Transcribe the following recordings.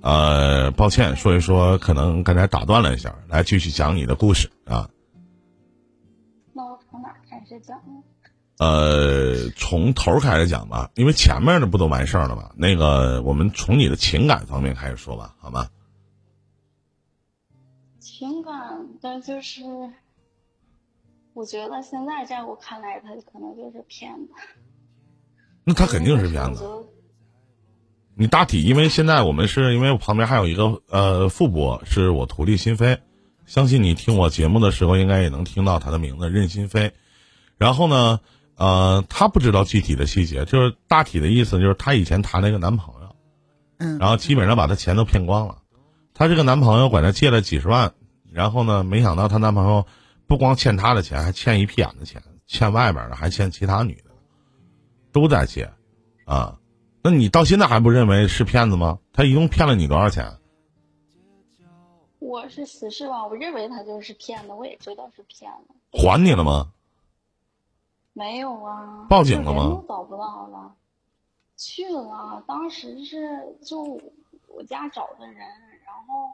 呃，抱歉，所以说，可能刚才打断了一下，来继续讲你的故事啊。那我从哪开始讲呢？呃，从头开始讲吧，因为前面的不都完事儿了吗？那个，我们从你的情感方面开始说吧，好吗？情感的就是，我觉得现在在我看来，他可能就是骗子。那他肯定是骗子。你大体，因为现在我们是因为我旁边还有一个呃副播，是我徒弟心飞，相信你听我节目的时候，应该也能听到他的名字任心飞。然后呢，呃，他不知道具体的细节，就是大体的意思就是她以前谈了一个男朋友，嗯然后基本上把她钱都骗光了。她这个男朋友管她借了几十万，然后呢，没想到她男朋友不光欠她的钱，还欠一屁眼的钱，欠外边的，还欠其他女的，都在借，啊。那你到现在还不认为是骗子吗？他一共骗了你多少钱？我是死士吧，我认为他就是骗子，我也知道是骗子。还你了吗？没有啊？报警了吗找不到了，去了。当时是就我家找的人，然后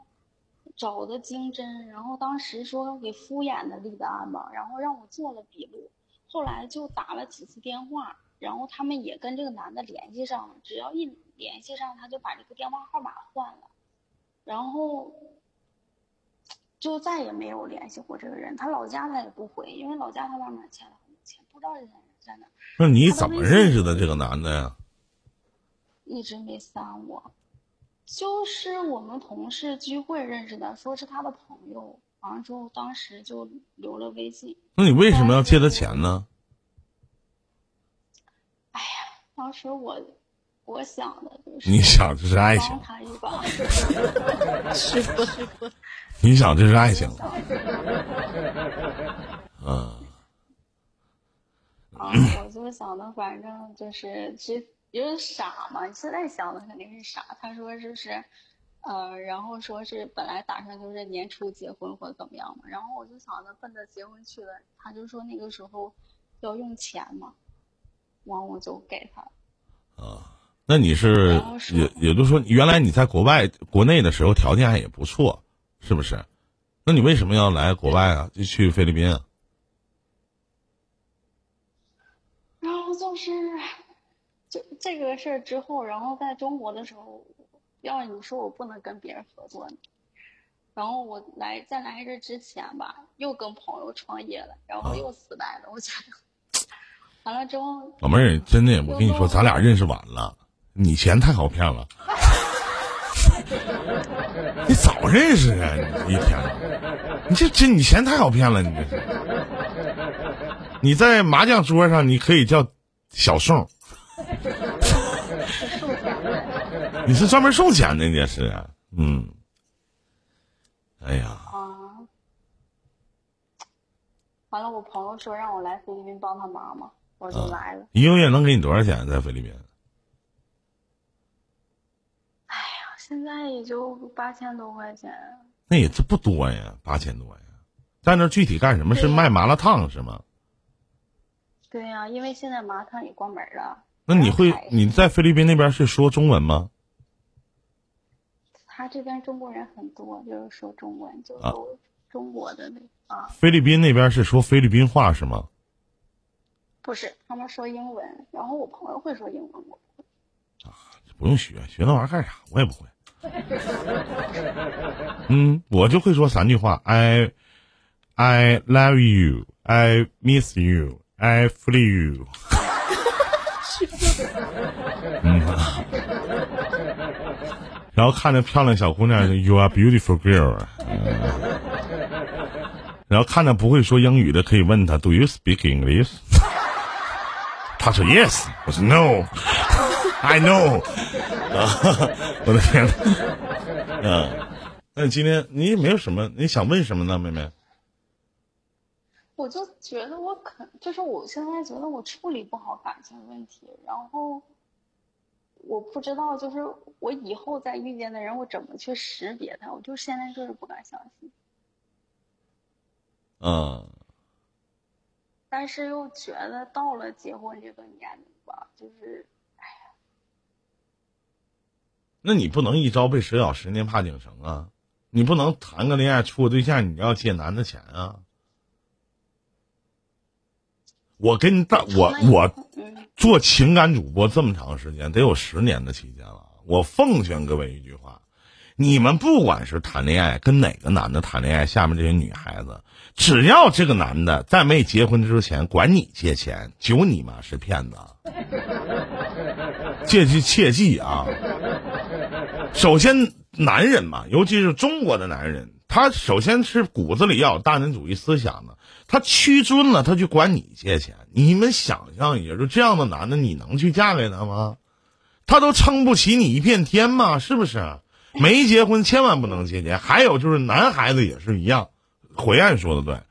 找的经侦，然后当时说给敷衍的立的案吧，然后让我做了笔录，后来就打了几次电话，然后他们也跟这个男的联系上了，只要一联系上，他就把这个电话号码换了，然后就再也没有联系过这个人。他老家他也不回，因为老家他外面欠了很多钱，不知道这些人在哪，那你怎么认识的这个男的呀？一直没删我。就是我们同事聚会认识的，说是他的朋友，完了之后当时就留了微信。那你为什么要借他钱呢？哎呀，当时我我想的就是你想这是爱情帮，他一把，师傅师傅？你想这是爱情，嗯，啊，我就想的，反正就是其实因为傻嘛，现在想的肯定是傻。他说就是，呃，然后说是本来打算就是年初结婚或者怎么样嘛，然后我就想着奔着结婚去了，他就说那个时候要用钱嘛，完我就给他。啊那你是也也就是说，原来你在国外国内的时候条件还也不错，是不是？那你为什么要来国外啊？就去菲律宾啊？然后就是，就这个事儿之后，然后在中国的时候，要你说我不能跟别人合作呢，然后我来在来这之前吧，又跟朋友创业了，然后又失败了，我觉得，完了之后，老妹儿，真的，我跟你说，咱俩认识晚了，你钱太好骗了。你早认识啊！你一天，你这这你钱太好骗了，你这是。你在麻将桌上，你可以叫小宋，你是专门送钱的，你这是，嗯。哎呀，啊。完了，我朋友说让我来菲律宾帮他妈妈，我就来了。一个月能给你多少钱在菲律宾？哎呀现在也就八千多块钱，那也这不多呀，八千多呀。在那具体干什么？是卖麻辣烫是吗？对呀、因为现在麻辣烫也关门了。那你会你在菲律宾那边是说中文吗？他这边中国人很多，就是说中文，就啊都中国的那啊，菲律宾那边是说菲律宾话是吗？不是他们说英文，然后我朋友会说英文，我不会不用学，学那玩意儿干啥？我也不会。嗯，我就会说三句话：I I love you, I miss you, I flee you。嗯，然后看着漂亮小姑娘，You are beautiful girl。嗯然后看着不会说英语的，可以问她 Do you speak English？她说 Yes，我说 No，I know。啊，我的天呐，嗯，那你今天你也没有什么，你想问什么呢，妹妹？我就觉得我可就是我现在觉得我处理不好感情问题，然后我不知道就是我以后再遇见的人，我怎么去识别他，我就现在就是不敢相信，嗯，但是又觉得到了结婚这个年龄吧，就是哎呀那你不能一朝被蛇咬，十年怕井绳啊！你不能谈个恋爱处个对象，你要借男的钱啊！我跟你大我我做情感主播这么长时间，得有十年的期间了。我奉劝各位一句话：你们不管是谈恋爱跟哪个男的谈恋爱，下面这些女孩子，只要这个男的在没结婚之前管你借钱，就你妈是骗子！切记切记啊！首先，男人嘛，尤其是中国的男人，他首先是骨子里要有大男子主义思想的。他屈尊了，他去管你借钱。你们想象一下，就这样的男的，你能去嫁给他吗？他都撑不起你一片天嘛，是不是？没结婚千万不能借钱。还有就是男孩子也是一样，回岸说的对，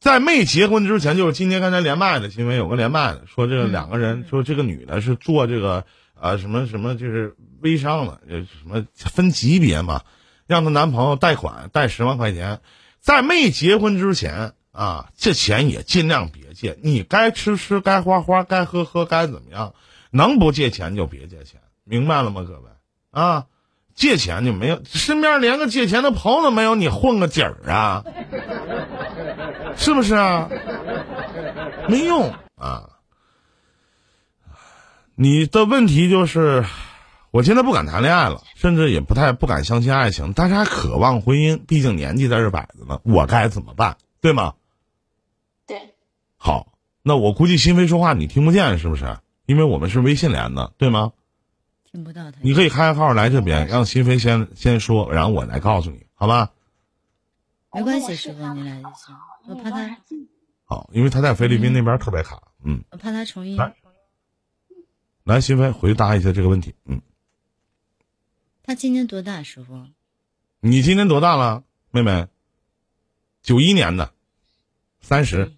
在没结婚之前，就是今天刚才连麦的新闻有个连麦的说，这个两个人说这个女的是做这个啊什么什么，就是微商的，什么分级别嘛，让她男朋友贷款贷十万块钱，在没结婚之前。啊，这钱也尽量别借。你该吃吃，该花花，该喝喝，该怎么样？能不借钱就别借钱，明白了吗，各位？啊，借钱就没有，身边连个借钱的朋友都没有，你混个底儿啊？是不是啊？没用啊！你的问题就是，我现在不敢谈恋爱了，甚至也不太不敢相信爱情，但是还渴望婚姻，毕竟年纪在这摆着呢。我该怎么办？对吗？对好，那我估计心飞说话你听不见是不是？因为我们是微信连的，对吗？听不到他。你可以开号来这边，让新飞先先说，然后我来告诉你，好吧？没关系，师傅你来就行。我怕他。好，因为他在菲律宾那边特别卡，嗯。我怕他重音。来，来，心飞回答一下这个问题，嗯。他今年多大，师傅？你今年多大了，妹妹？九一年的，三十。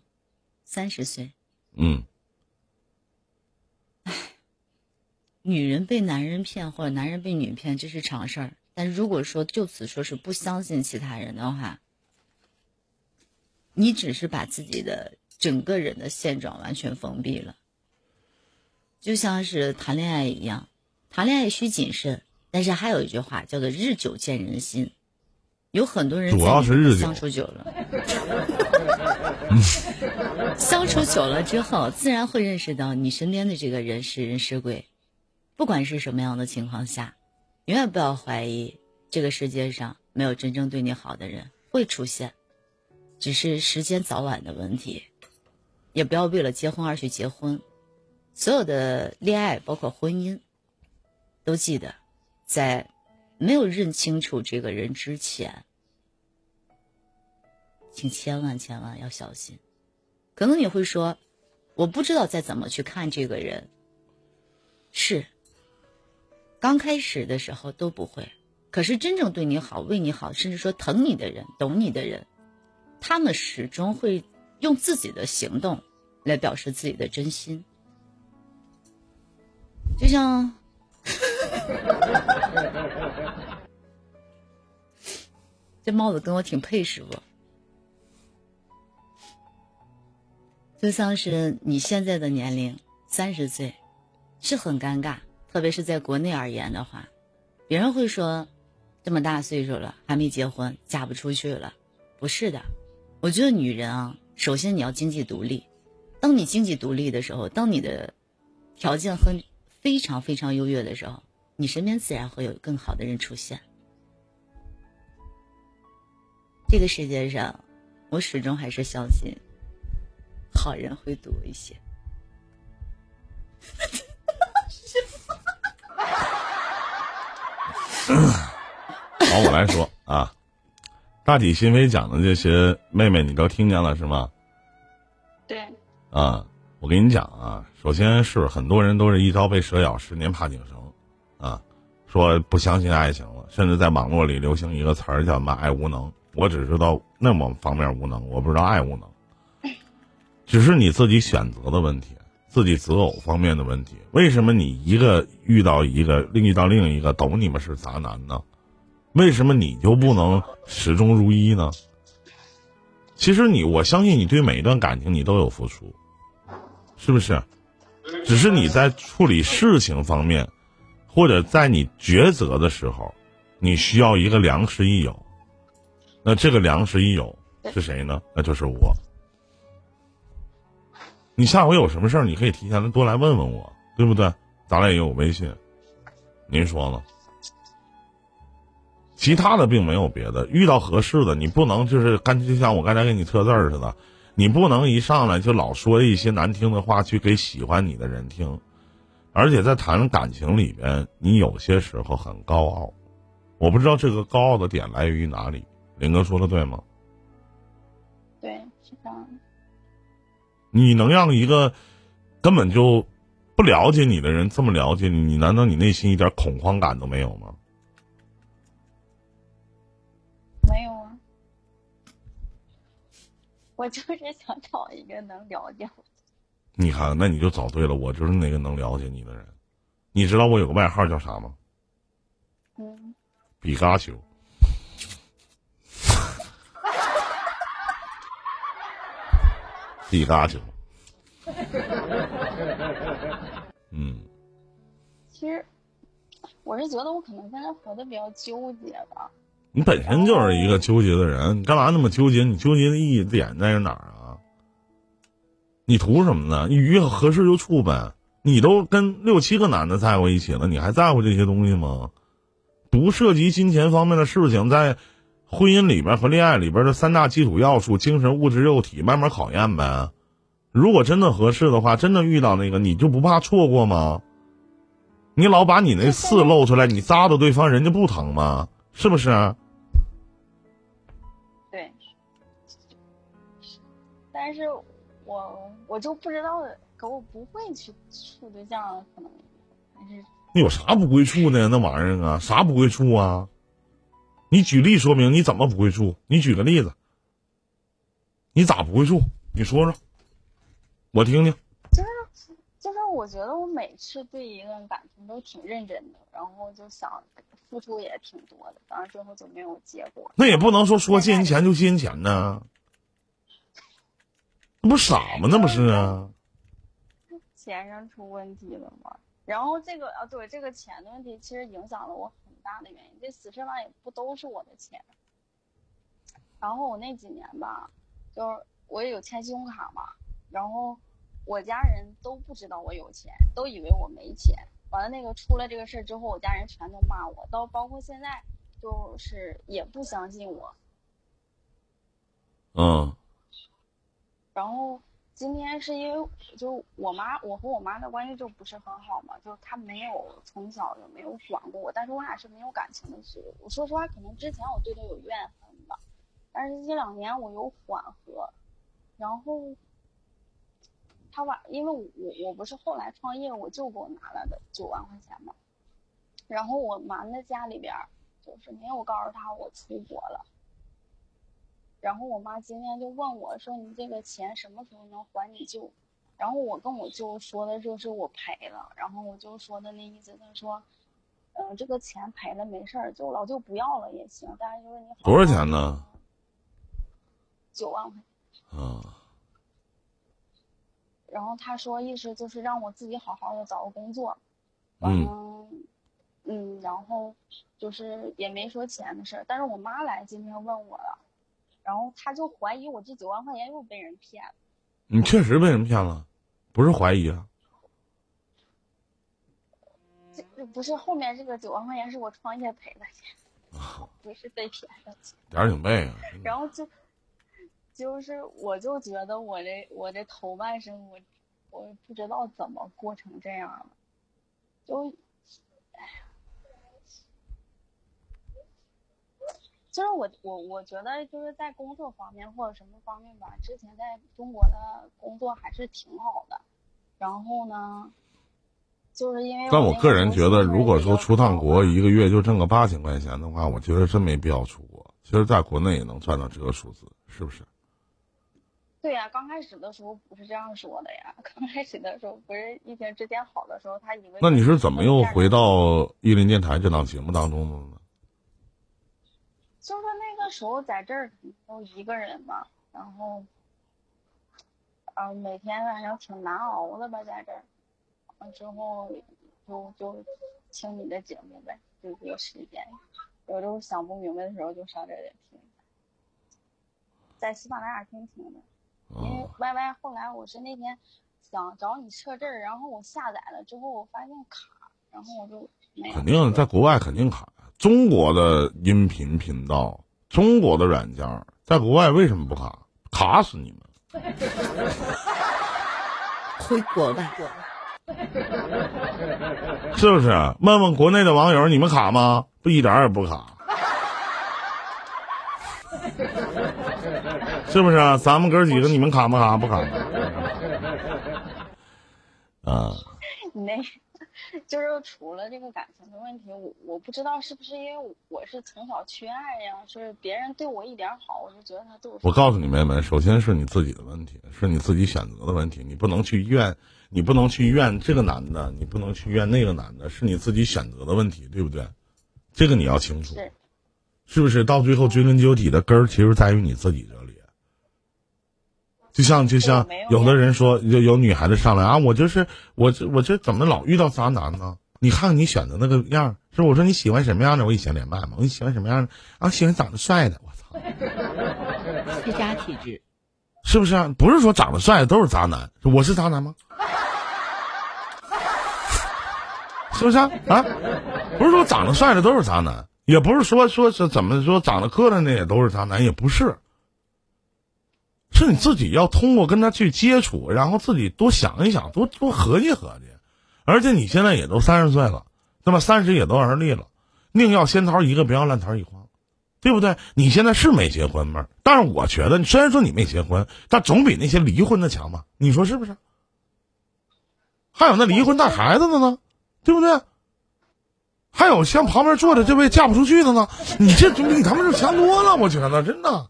三十岁，嗯，女人被男人骗或者男人被女骗，这是常事儿。但如果说就此说是不相信其他人的话，你只是把自己的整个人的现状完全封闭了。就像是谈恋爱一样，谈恋爱需谨慎，但是还有一句话叫做“日久见人心”。有很多人主要是日相处久了，相处久了之后，自然会认识到你身边的这个人是人是鬼。不管是什么样的情况下，永远不要怀疑这个世界上没有真正对你好的人会出现，只是时间早晚的问题。也不要为了结婚而去结婚，所有的恋爱包括婚姻，都记得在。没有认清楚这个人之前，请千万千万要小心。可能你会说，我不知道再怎么去看这个人。是，刚开始的时候都不会。可是真正对你好、为你好，甚至说疼你的人、懂你的人，他们始终会用自己的行动来表示自己的真心。就像。这帽子跟我挺配，师傅。就像是你现在的年龄，三十岁，是很尴尬。特别是在国内而言的话，别人会说，这么大岁数了还没结婚，嫁不出去了。不是的，我觉得女人啊，首先你要经济独立。当你经济独立的时候，当你的条件很非常非常优越的时候。你身边自然会有更好的人出现。这个世界上，我始终还是相信，好人会多一些。好，我来说啊，大体心扉讲的这些，妹妹你都听见了是吗？对。啊，我跟你讲啊，首先是很多人都是一朝被蛇咬，十年怕井绳。啊，说不相信爱情了，甚至在网络里流行一个词儿叫“嘛爱无能”。我只知道那么方面无能，我不知道爱无能。只是你自己选择的问题，自己择偶方面的问题。为什么你一个遇到一个，另遇到另一个都你们是渣男呢？为什么你就不能始终如一呢？其实你，我相信你对每一段感情你都有付出，是不是？只是你在处理事情方面。或者在你抉择的时候，你需要一个良师益友。那这个良师益友是谁呢？那就是我。你下回有什么事儿，你可以提前多来问问我，对不对？咱俩也有微信，您说呢？其他的并没有别的，遇到合适的，你不能就是干就像我刚才给你测字儿似的，你不能一上来就老说一些难听的话去给喜欢你的人听，而且在谈感情里边，你有些时候很高傲，我不知道这个高傲的点来源于哪里。林哥说的对吗？对，是这样。你能让一个根本就不了解你的人这么了解你？你难道你内心一点恐慌感都没有吗？没有啊，我就是想找一个能了解我。你看，那你就找对了，我就是那个能了解你的人。你知道我有个外号叫啥吗？嗯，比嘎丘。比嘎丘。嗯，其实我是觉得我可能现在活得比较纠结吧。你本身就是一个纠结的人，你干嘛那么纠结？你纠结的意义点在哪儿啊？你图什么呢？你遇合适就处呗。你都跟六七个男的在过一起了，你还在乎这些东西吗？不涉及金钱方面的事情，在婚姻里边和恋爱里边的三大基础要素：精神、物质、肉体，慢慢考验呗。如果真的合适的话，真的遇到那个，你就不怕错过吗？你老把你那刺露出来，你扎到对方，人家不疼吗？是不是？对，但是我我就不知道，可我不会去处对象，可能还是那有啥不会处的？那玩意儿啊，啥不会处啊？你举例说明你怎么不会处？你举个例子，你咋不会处？你说说，我听听。就是就是，我觉得我每次对一个人感情都挺认真的，然后就想付出也挺多的，但是最后就没有结果。那也不能说说借人钱就借人钱呢，那不傻吗？那不是啊？钱上出问题了吗？然后这个啊，对这个钱的问题，其实影响了我很大的原因。这四十万也不都是我的钱。然后我那几年吧，就是我也有欠信用卡嘛，然后我家人都不知道我有钱，都以为我没钱。完了那个出了这个事儿之后，我家人全都骂我，到包括现在就是也不相信我。嗯然后今天是因为就我妈，我和我妈的关系就不是很好嘛，就她没有从小就没有管过我，但是我俩是没有感情的。是我说实话，可能之前我对她有怨恨吧，但是这两年我有缓和，然后她把，因为我我不是后来创业，我舅给我拿来的九万块钱嘛，然后我瞒在家里边，就是没有告诉她我出国了。然后我妈今天就问我说：“你这个钱什么时候能还你舅？”然后我跟我舅说的就是我赔了，然后我舅说的那意思，他说：“嗯、这个钱赔了没事儿，就老舅不要了也行，但是就是你多少钱呢？九万块钱。啊，然后他说意思就是让我自己好好的找个工作，嗯嗯嗯，然后就是也没说钱的事儿，但是我妈来今天问我了，然后他就怀疑我这九万块钱又被人骗了。你确实被人骗了，不是怀疑啊？这这不是后面这个九万块钱是我创业赔的钱，不是被骗的钱。点儿挺背啊。然后就就是我就觉得我这我这头半生我我不知道怎么过成这样了，就哎呀，就是我我我觉得就是在工作方面或者什么方面吧，之前在中国的工作还是挺好的，然后呢。就是因为但我个人觉得，如果说出趟国一个月就挣个八千块钱的话，我觉得真没必要出国。其实，在国内也能赚到这个数字，是不是？对呀、刚开始的时候不是这样说的呀。刚开始的时候不是疫情之前好的时候，他以为那你是怎么又回到？到伊林电台这档节目当中的呢？就是那个时候在这儿都一个人嘛，然后，啊、每天反正挺难熬的吧，在这儿。完之后就就听你的节目呗，就这个时间。有时候想不明白的时候就上这里听，在喜马拉雅听听的。因为 Y Y 后来我是那天想找你测字儿，然后我下载了之后我发现卡，然后我就没肯定在国外肯定卡。中国的音频频道，中国的软件，在国外为什么不卡？卡死你们！回国吧。是不是？问问国内的网友，你们卡吗？不，一点也不卡。是不是啊？咱们哥几个，你们卡不卡？不卡。啊。那，就是除了这个感情的问题，我我不知道是不是因为我是从小缺爱呀？就是别人对我一点好，我就觉得他对我。我告诉你妹妹，首先是你自己的问题，是你自己选择的问题，你不能去怨。你不能去怨这个男的，你不能去怨那个男的，是你自己选择的问题，对不对？这个你要清楚，是是不是？到最后追根究底的根儿，其实在于你自己这里。就像就像有的人说，有有女孩子上来啊，我就是我这我这怎么老遇到渣男呢？你看看你选的那个样，是我说你喜欢什么样的？我以前连麦嘛，我喜欢什么样的？啊，喜欢长得帅的，我操，C 加体质，是不是？啊不是说长得帅的都是渣男，我是渣男吗？是不是啊啊？不是说长得帅的都是渣男，也不是说说是怎么说长得磕碜的也都是渣男，也不是。是你自己要通过跟他去接触，然后自己多想一想，多多合计合计。而且你现在也都三十岁了，那么三十也都而立了，宁要仙桃一个，不要烂桃一筐，对不对？你现在是没结婚吗？但是我觉得，虽然说你没结婚，但总比那些离婚的强吧？你说是不是？还有那离婚带孩子的呢？对不对？还有像旁边坐着这位嫁不出去的呢，你这比他们就强多了，我觉得真的，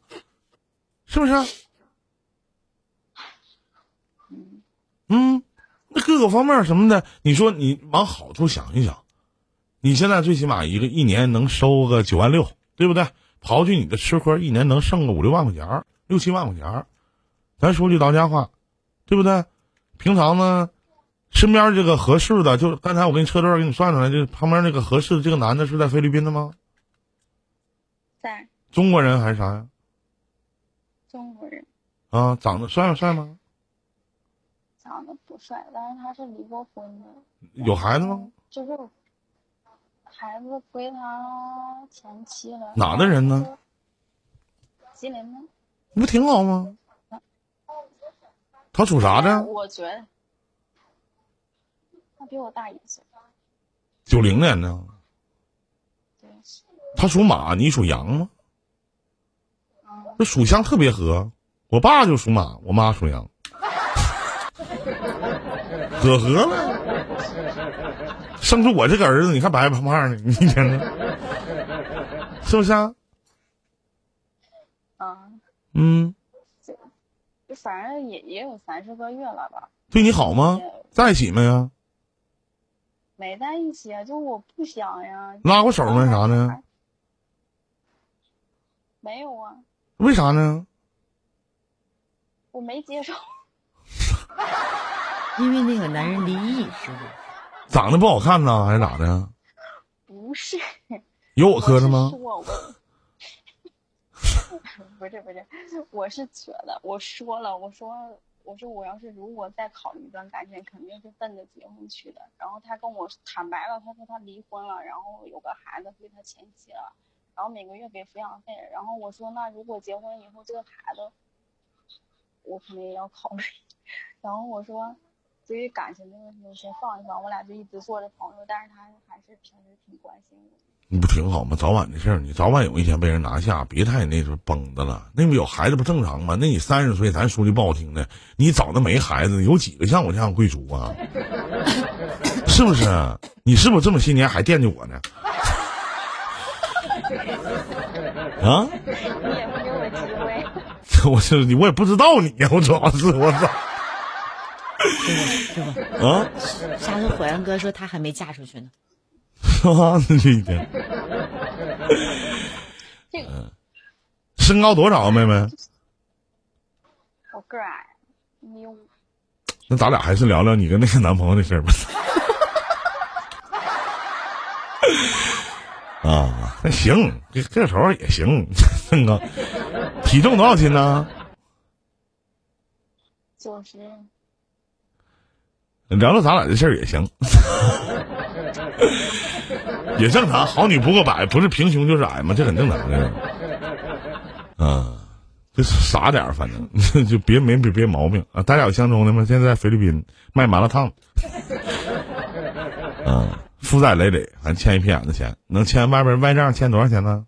是不是？嗯，那各个方面什么的，你说你往好处想一想，你现在最起码一个一年能收个九万六，对不对？刨去你的吃喝，一年能剩个五六万块钱，六七万块钱。咱说句到家话，对不对？平常呢？身边这个合适的，就刚才我给你车段给你算出来，就旁边那个合适的这个男的是在菲律宾的吗？在。中国人还是啥呀？中国人。啊，长得帅不帅吗？长得不帅，但是他是离过婚的。有孩子吗？就是孩子归他前妻了。哪的人呢？吉林的。不挺好吗？他属啥的？我觉得。他比我大一岁，九零年的。对。他属马，你属羊吗？这属相特别合，我爸就属马，我妈属羊，可合了。生出我这个儿子，你看白白胖胖的，你天呐，是不是啊？啊。嗯。就反正也也有三十个月了吧。对你好吗？在一起没啊？没在一起啊，就我不想呀。拉过手没啥呢？没有啊。为啥呢？我没接受。因为那个男人离异，是不？长得不好看呢，还是咋的？不是。有我磕碜吗？不是不是，我是觉得我说了，我说。我说我要是如果再考虑一段感情，肯定是奔着结婚去的。然后他跟我坦白了，他说他离婚了，然后有个孩子归他前妻了，然后每个月给抚养费。然后我说那如果结婚以后这个孩子，我肯定也要考虑。然后我说，对于感情这个问题，先放一放。我俩就一直做着朋友，但是他还是平时挺关心我。你不挺好吗？早晚的事儿，你早晚有一天被人拿下，别太那时候绷着了。那不有孩子不正常吗？那你三十岁，咱说句不好听的，你早那没孩子，有几个像我这样贵族啊？是不是？你是不是这么些年还惦记我呢？啊？你也不给我机会。我是你，我也不知道你呀，我主要是我操。是吧？啊？啥时候火焰哥说他还没嫁出去呢？啊，这一天。嗯，身高多少啊，妹妹？我个矮，一米五。那咱俩还是聊聊你跟那个男朋友的事儿吧。啊，那行，这个头也行，身高体重多少斤呢？九十。聊聊咱俩的事儿也行，也正常。好女不过百，不是平胸就是矮嘛，这很正常的。嗯，就是傻点儿，反正就别没别别毛病啊。大家有相中的吗？现在在菲律宾卖麻辣烫。嗯，负债累累，还欠一屁眼子钱，能欠外边外账欠多少钱呢？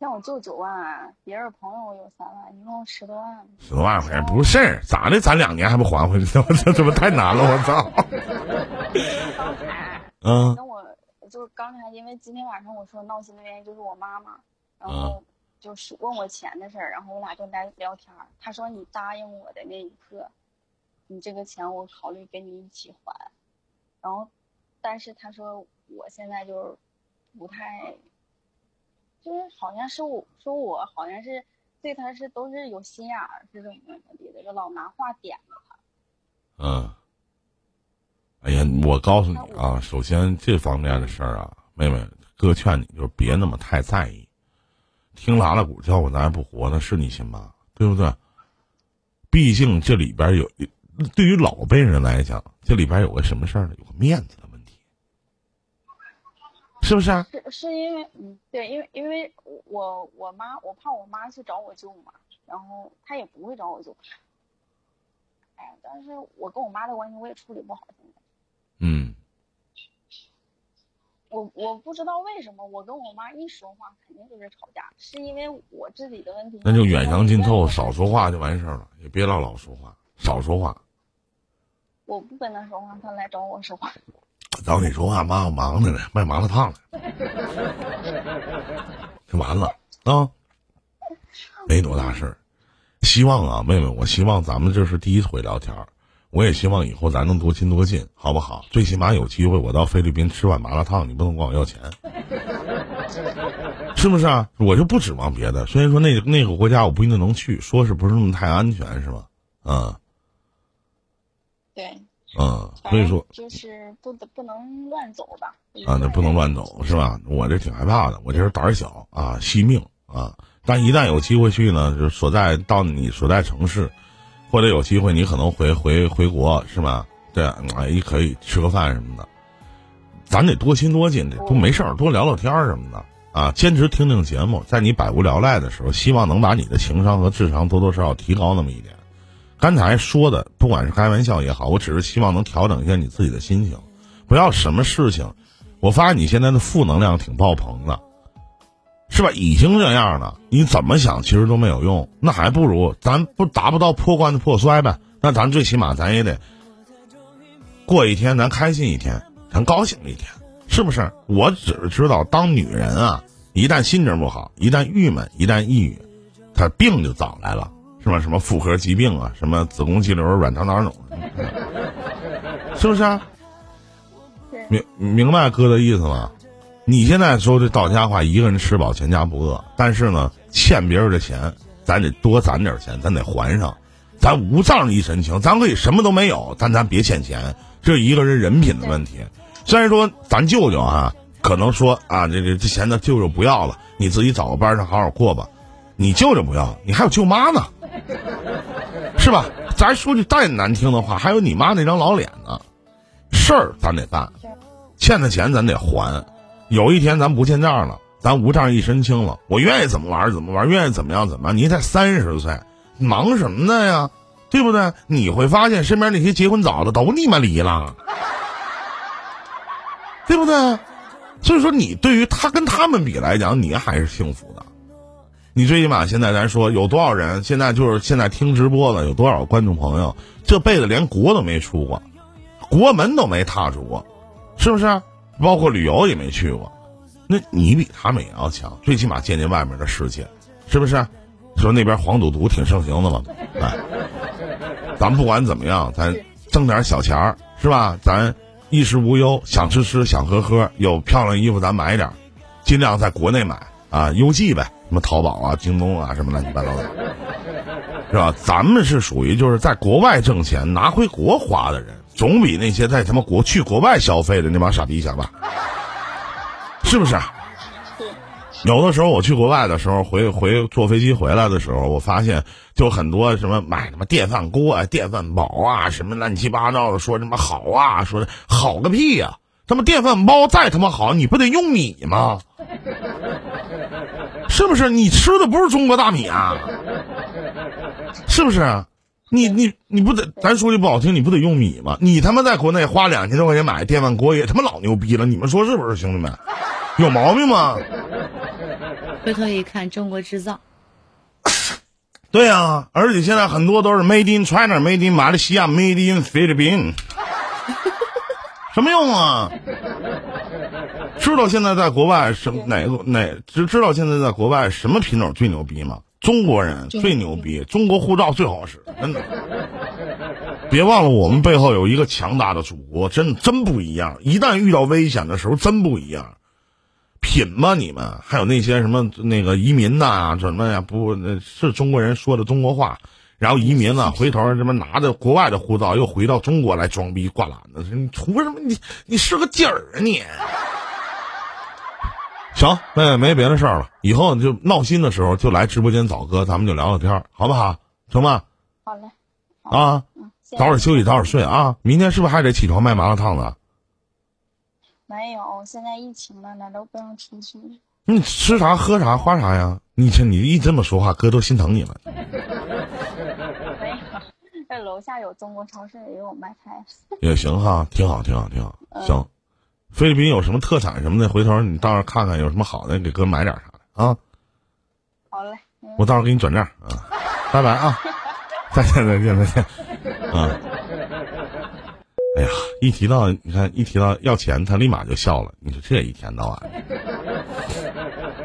欠我舅九万，别人朋友有三万，一共十多万。十多万块钱不是事儿，咋的？攒两年还不还回去？我这怎么太难了？我操！刚才，嗯，那我就是刚才，因为今天晚上我说闹心的原因就是我妈妈，然后就是问我钱的事儿，然后我俩就在聊天儿。她说你答应我的那一刻，你这个钱我考虑跟你一起还。然后，但是她说我现在就是不太。就是好像是我说我好像是对他是都是有心眼儿，是怎么怎么的，就老拿话点着他。嗯。哎呀，我告诉你啊，首先这方面的事儿啊，妹妹，哥劝你就是别那么太在意。听拉拉鼓叫我咱还不活呢，是你亲妈，对不对？毕竟这里边有，对于老辈人来讲，这里边有个什么事儿呢？有个面子。是不是啊？是是因为嗯，对，因为因为我我妈我怕我妈去找我舅嘛，然后她也不会找我舅。哎，但是我跟我妈的关系我也处理不好现在。嗯。我我不知道为什么我跟我妈一说话肯定就是吵架，是因为我自己的问题。那就远香近臭，少说话就完事儿了，也别老老说话，少说话。我不跟她说话，她来找我说话。找你说话，妈，我忙着呢，卖麻辣烫呢，就完了啊，没多大事儿。希望啊，妹妹，我希望咱们这是第一回聊天儿我也希望以后咱能多亲多近，好不好？最起码有机会我到菲律宾吃碗麻辣烫，你不能管我要钱，是不是啊？我就不指望别的。虽然说那那个国家我不一定能去，说是不是那么太安全，是吧？嗯，对。嗯，所以说就是不不能乱走吧？啊，那不能乱走是吧？我这挺害怕的，我这人胆儿小啊，惜命啊。但一旦有机会去呢，就是所在到你所在城市，或者有机会你可能回回回国是吧？对，哎，也可以吃个饭什么的。咱得多亲多近的，都没事儿多聊聊天什么的啊。坚持听听节目，在你百无聊赖的时候，希望能把你的情商和智商多多少少提高那么一点。刚才说的，不管是开玩笑也好，我只是希望能调整一下你自己的心情，不要什么事情。我发现你现在的负能量挺爆棚的，是吧？已经这样了，你怎么想其实都没有用，那还不如咱不达不到破罐子破摔呗。那咱最起码咱也得过一天，咱开心一天，咱高兴一天，是不是？我只是知道，当女人啊，一旦心情不好，一旦郁闷，一旦抑郁，她病就早来了。是吧？什么妇科疾病啊？什么子宫肌瘤、卵巢囊肿？是不是？啊？明明白哥的意思吗？你现在说这到家话，一个人吃饱全家不饿。但是呢，欠别人的钱，咱得多攒点钱，咱得还上。咱无账一身轻，咱可以什么都没有，但咱别欠钱。这一个人人品的问题。虽然说咱舅舅啊，可能说啊，这这这钱呢，舅舅不要了，你自己找个班上好好过吧。你舅舅不要，你还有舅妈呢。是吧？咱说句再难听的话，还有你妈那张老脸呢。事儿咱得办，欠的钱咱得还。有一天咱不欠账了，咱无账一身轻了。我愿意怎么玩怎么玩，愿意怎么样怎么样。你才三十岁，忙什么呢呀？对不对？你会发现身边那些结婚早的都你妈离了，对不对？所以说，你对于他跟他们比来讲，你还是幸福的。你最起码现在咱说有多少人现在就是现在听直播的有多少观众朋友这辈子连国都没出过，国门都没踏出过，是不是？包括旅游也没去过，那你比他们也要强，最起码见见外面的世界，是不是？说那边黄赌毒挺盛行的嘛，哎，咱不管怎么样，咱挣点小钱儿是吧？咱衣食无忧，想吃吃，想喝喝，有漂亮衣服咱买点，尽量在国内买啊，邮寄呗。什么淘宝啊、京东啊，什么乱七八糟的，是吧？咱们是属于就是在国外挣钱拿回国花的人，总比那些在他妈国去国外消费的那帮傻逼强吧？是不是？有的时候我去国外的时候，回回坐飞机回来的时候，我发现就很多什么买什么电饭锅啊、电饭煲啊，什么乱七八糟的，说什么好啊，说的好个屁呀！他妈电饭煲再他妈好，你不得用米吗？是不是？你吃的不是中国大米啊？是不是？你你你不得？咱说句不好听，你不得用米吗？你他妈在国内花两千多块钱买电饭锅，也他妈老牛逼了！你们说是不是，兄弟们？有毛病吗？回头一看，中国制造。对啊，而且现在很多都是 Made in China，Made in 马来西亚，Made in 菲律宾，什么用啊？知道现在在国外什哪个哪知知道现在在国外什么品种最牛逼吗？中国人最牛逼，中国护照最好使，真的。别忘了，我们背后有一个强大的祖国，真真不一样。一旦遇到危险的时候，真不一样。品吧，你们还有那些什么那个移民呐，什么呀？不，那是中国人说的中国话，然后移民呢，回头什么拿着国外的护照又回到中国来装逼挂篮子，你图什么？你你是个劲儿啊你！行，那没别的事儿了，以后就闹心的时候就来直播间找哥，咱们就聊聊天，好不好？成吧？好嘞。啊，早点休息，早点睡啊！明天是不是还得起床卖麻辣烫呢？没有，现在疫情了，哪都不让出去。你吃啥喝啥花啥呀？你这你一这么说话，哥都心疼你了。下有中国超市，也有卖菜。也行哈，挺好，挺好，挺好。行，菲律宾有什么特产什么的，回头你到时候看看有什么好的，给哥买点啥的啊。好嘞。我到时候给你转账啊。拜拜啊！再见，再见，再见。啊。哎呀，一提到你看，一提到要钱，他立马就笑了。你说这一天到晚，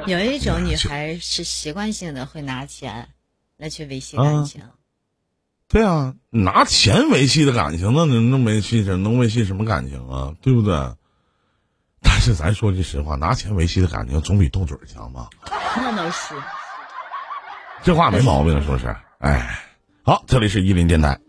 有一种女孩是习惯性的会拿钱来去维系感情。对啊，拿钱维系的感情，那能能维系什能维系什么感情啊？对不对？但是咱说句实话，拿钱维系的感情总比动嘴强吧？那倒是，这话没毛病，是不是？哎，好，这里是伊林电台。